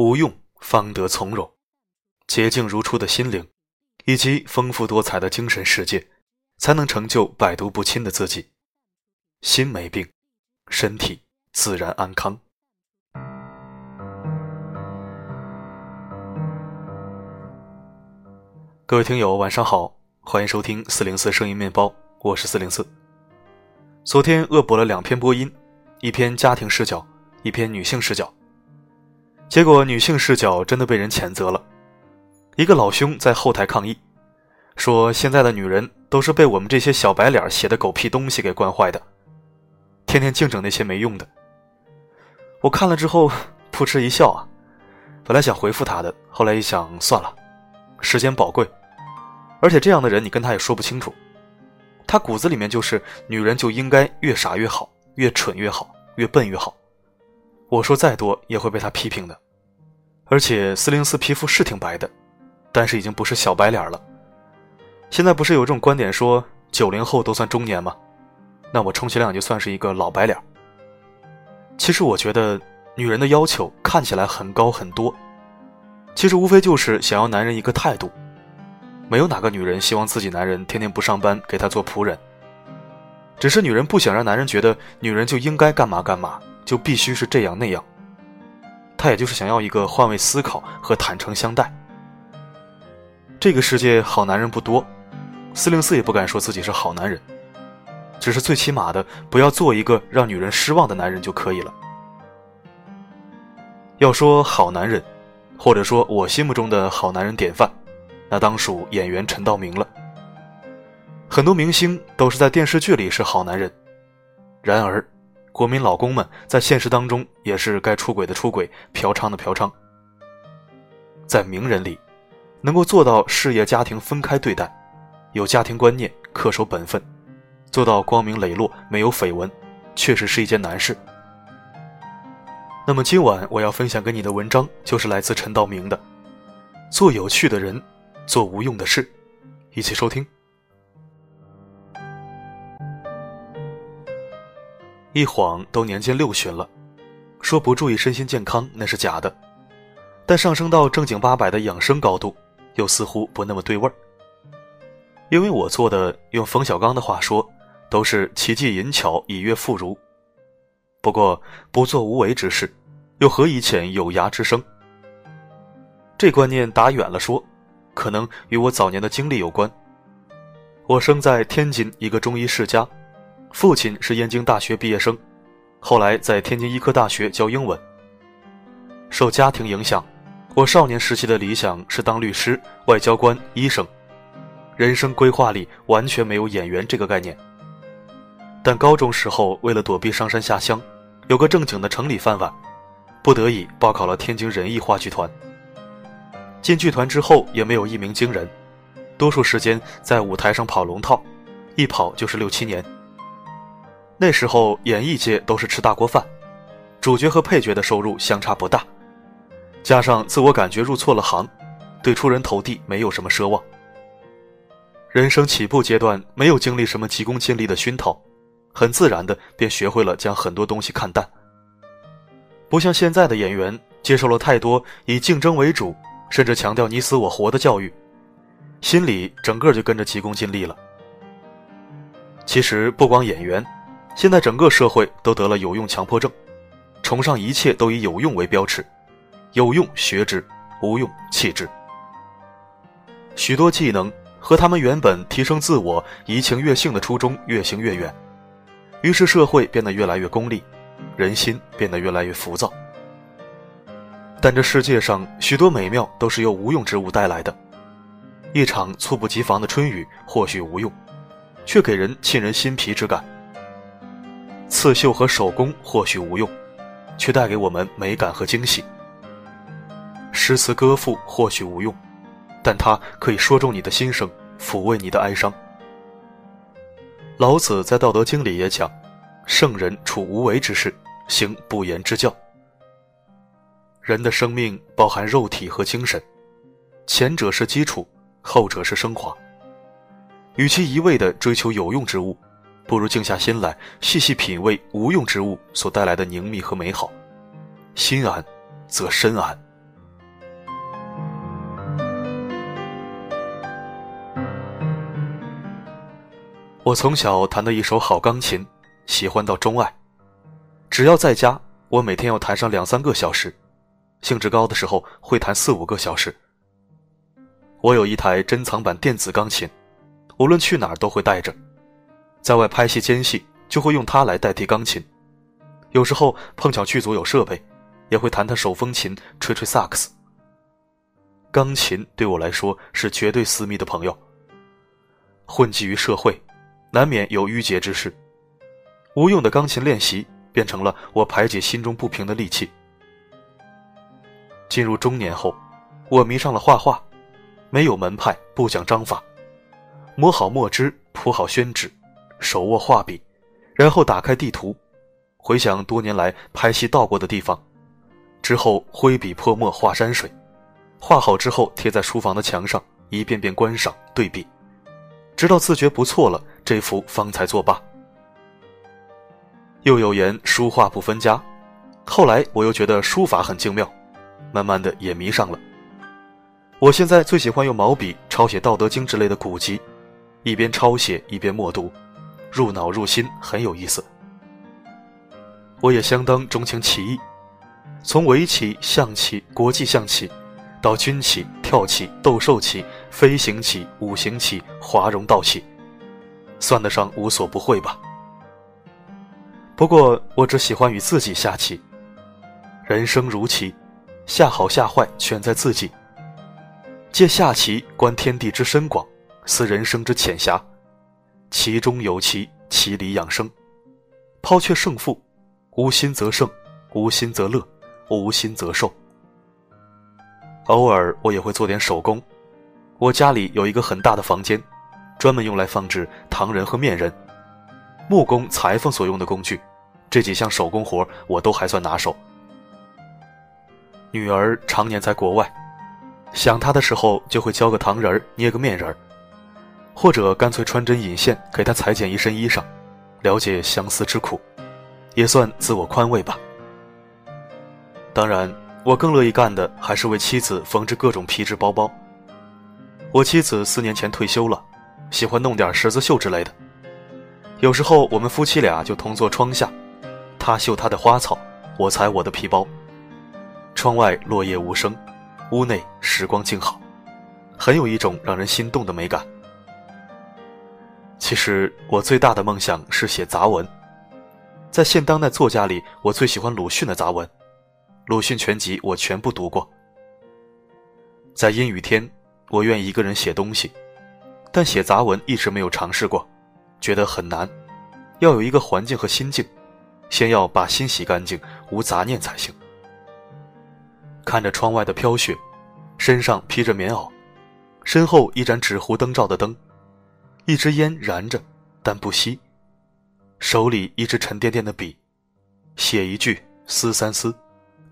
无用方得从容，洁净如初的心灵，以及丰富多彩的精神世界，才能成就百毒不侵的自己。心没病，身体自然安康。各位听友，晚上好，欢迎收听四零四声音面包，我是四零四。昨天恶补了两篇播音，一篇家庭视角，一篇女性视角。结果女性视角真的被人谴责了，一个老兄在后台抗议，说现在的女人都是被我们这些小白脸写的狗屁东西给惯坏的，天天净整那些没用的。我看了之后 扑哧一笑啊，本来想回复他的，后来一想算了，时间宝贵，而且这样的人你跟他也说不清楚，他骨子里面就是女人就应该越傻越好，越蠢越好，越笨越好。我说再多也会被他批评的，而且四零四皮肤是挺白的，但是已经不是小白脸了。现在不是有这种观点说九零后都算中年吗？那我充其量就算是一个老白脸。其实我觉得女人的要求看起来很高很多，其实无非就是想要男人一个态度。没有哪个女人希望自己男人天天不上班给她做仆人，只是女人不想让男人觉得女人就应该干嘛干嘛。就必须是这样那样，他也就是想要一个换位思考和坦诚相待。这个世界好男人不多，四零四也不敢说自己是好男人，只是最起码的不要做一个让女人失望的男人就可以了。要说好男人，或者说我心目中的好男人典范，那当属演员陈道明了。很多明星都是在电视剧里是好男人，然而。国民老公们在现实当中也是该出轨的出轨，嫖娼的嫖娼。在名人里，能够做到事业家庭分开对待，有家庭观念，恪守本分，做到光明磊落，没有绯闻，确实是一件难事。那么今晚我要分享给你的文章就是来自陈道明的《做有趣的人，做无用的事》，一起收听。一晃都年近六旬了，说不注意身心健康那是假的，但上升到正经八百的养生高度，又似乎不那么对味儿。因为我做的，用冯小刚的话说，都是奇技淫巧以悦妇孺。不过不做无为之事，又何以遣有涯之生？这观念打远了说，可能与我早年的经历有关。我生在天津一个中医世家。父亲是燕京大学毕业生，后来在天津医科大学教英文。受家庭影响，我少年时期的理想是当律师、外交官、医生，人生规划里完全没有演员这个概念。但高中时候为了躲避上山下乡，有个正经的城里饭碗，不得已报考了天津人艺话剧团。进剧团之后也没有一鸣惊人，多数时间在舞台上跑龙套，一跑就是六七年。那时候演艺界都是吃大锅饭，主角和配角的收入相差不大，加上自我感觉入错了行，对出人头地没有什么奢望。人生起步阶段没有经历什么急功近利的熏陶，很自然的便学会了将很多东西看淡。不像现在的演员接受了太多以竞争为主，甚至强调你死我活的教育，心里整个就跟着急功近利了。其实不光演员。现在整个社会都得了有用强迫症，崇尚一切都以有用为标尺，有用学之，无用弃之。许多技能和他们原本提升自我、怡情悦性的初衷越行越远，于是社会变得越来越功利，人心变得越来越浮躁。但这世界上许多美妙都是由无用之物带来的，一场猝不及防的春雨或许无用，却给人沁人心脾之感。刺绣和手工或许无用，却带给我们美感和惊喜。诗词歌赋或许无用，但它可以说中你的心声，抚慰你的哀伤。老子在《道德经》里也讲：“圣人处无为之事，行不言之教。”人的生命包含肉体和精神，前者是基础，后者是升华。与其一味的追求有用之物，不如静下心来，细细品味无用之物所带来的凝谧和美好。心安，则身安。我从小弹的一手好钢琴，喜欢到钟爱。只要在家，我每天要弹上两三个小时，兴致高的时候会弹四五个小时。我有一台珍藏版电子钢琴，无论去哪儿都会带着。在外拍戏间隙就会用它来代替钢琴。有时候碰巧剧组有设备，也会弹弹手风琴，吹吹萨克斯。钢琴对我来说是绝对私密的朋友。混迹于社会，难免有郁结之事，无用的钢琴练习变成了我排解心中不平的利器。进入中年后，我迷上了画画，没有门派，不讲章法，磨好墨汁，铺好宣纸，手握画笔，然后打开地图。回想多年来拍戏到过的地方，之后挥笔泼墨画山水，画好之后贴在书房的墙上，一遍遍观赏对比，直到自觉不错了，这幅方才作罢。又有言书画不分家，后来我又觉得书法很精妙，慢慢的也迷上了。我现在最喜欢用毛笔抄写《道德经》之类的古籍，一边抄写一边默读，入脑入心，很有意思。我也相当钟情棋艺，从围棋、象棋、国际象棋，到军棋、跳棋、斗兽棋、飞行棋、五行棋、华容道棋，算得上无所不会吧。不过我只喜欢与自己下棋。人生如棋，下好下坏全在自己。借下棋观天地之深广，思人生之浅狭。其中有其其里养生。抛却胜负。无心则胜，无心则乐，无心则寿。偶尔我也会做点手工。我家里有一个很大的房间，专门用来放置糖人和面人、木工、裁缝所用的工具。这几项手工活我都还算拿手。女儿常年在国外，想她的时候就会教个糖人捏个面人或者干脆穿针引线给他裁剪一身衣裳，了解相思之苦。也算自我宽慰吧。当然，我更乐意干的还是为妻子缝制各种皮质包包。我妻子四年前退休了，喜欢弄点十字绣之类的。有时候我们夫妻俩就同坐窗下，她绣她的花草，我裁我的皮包。窗外落叶无声，屋内时光静好，很有一种让人心动的美感。其实我最大的梦想是写杂文。在现当代作家里，我最喜欢鲁迅的杂文，鲁迅全集我全部读过。在阴雨天，我愿一个人写东西，但写杂文一直没有尝试过，觉得很难，要有一个环境和心境，先要把心洗干净，无杂念才行。看着窗外的飘雪，身上披着棉袄，身后一盏纸糊灯罩的灯，一支烟燃着，但不熄。手里一支沉甸甸的笔，写一句思三思，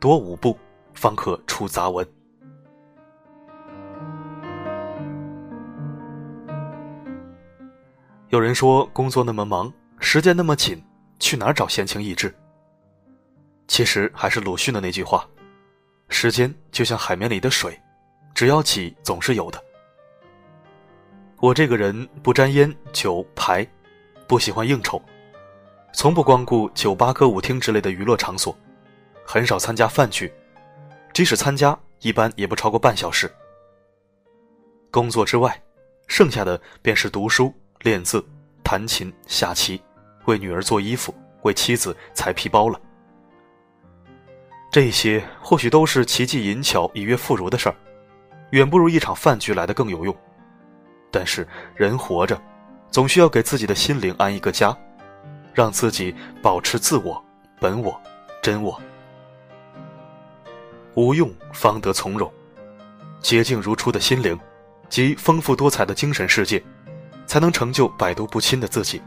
多五步，方可出杂文。有人说工作那么忙，时间那么紧，去哪儿找闲情逸致？其实还是鲁迅的那句话：时间就像海绵里的水，只要挤，总是有的。我这个人不沾烟酒牌，不喜欢应酬。从不光顾酒吧、歌舞厅之类的娱乐场所，很少参加饭局，即使参加，一般也不超过半小时。工作之外，剩下的便是读书、练字、弹琴、下棋，为女儿做衣服，为妻子裁皮包了。这些或许都是奇技淫巧、以悦妇孺的事儿，远不如一场饭局来的更有用。但是人活着，总需要给自己的心灵安一个家。让自己保持自我、本我、真我，无用方得从容，洁净如初的心灵，及丰富多彩的精神世界，才能成就百毒不侵的自己。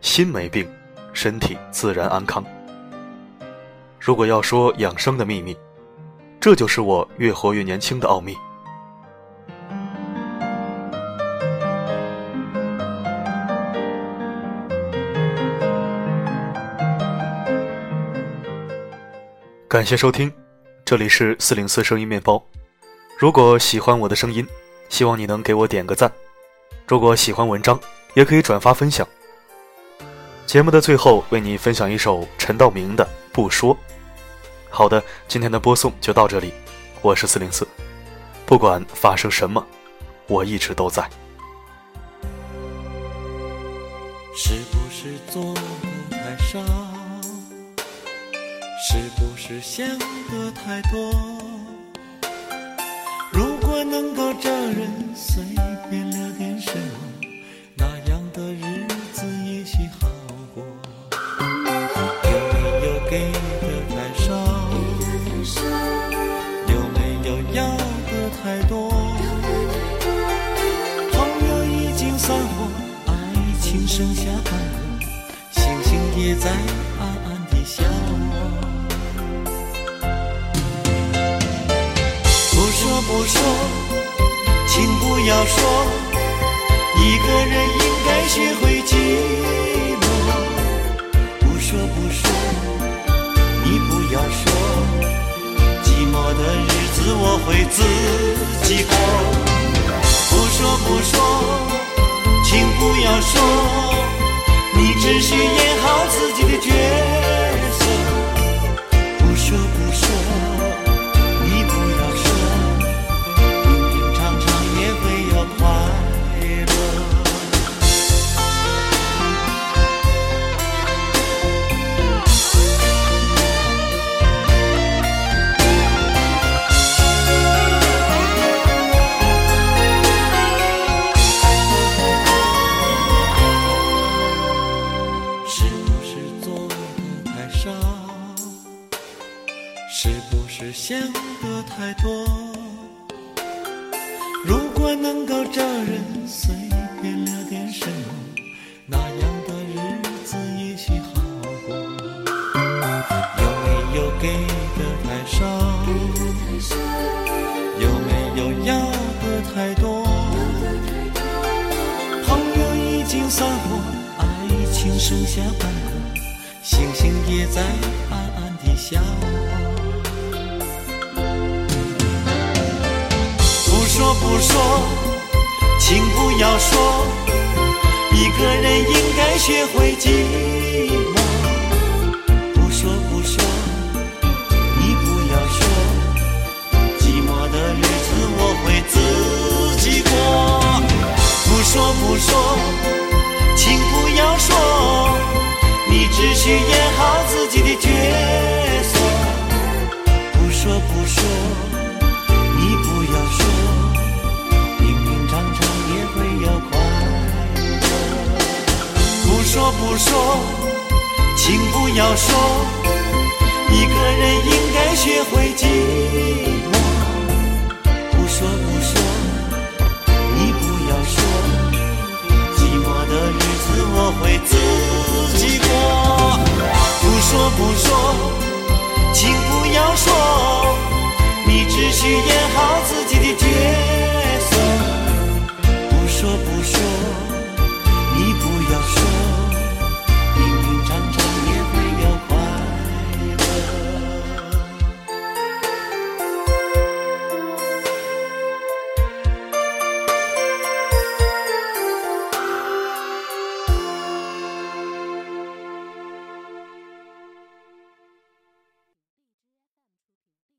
心没病，身体自然安康。如果要说养生的秘密，这就是我越活越年轻的奥秘。感谢收听，这里是四零四声音面包。如果喜欢我的声音，希望你能给我点个赞。如果喜欢文章，也可以转发分享。节目的最后，为你分享一首陈道明的《不说》。好的，今天的播送就到这里，我是四零四，不管发生什么，我一直都在。是不是做的太少？是不是想的太多？如果能够找人随便聊点什么，那样的日子也许好过。有没有给的太少？有没有要的太多？朋友已经散伙，爱情剩下半个，星星也在暗暗地笑。说，请不要说，一个人应该学会寂寞。不说不说，你不要说，寂寞的日子我会自己过。不说不说，请不要说，有没有要的太多？朋友已经散伙，爱情剩下半个，星星也在暗暗地笑。不说不说，请不要说，一个人应该学会寂寞。说不说请不要说一个人应该学会寂寞不说不说你不要说寂寞的日子我会自己过。不说不说请不要说你只需演好自己的角色。不说不说。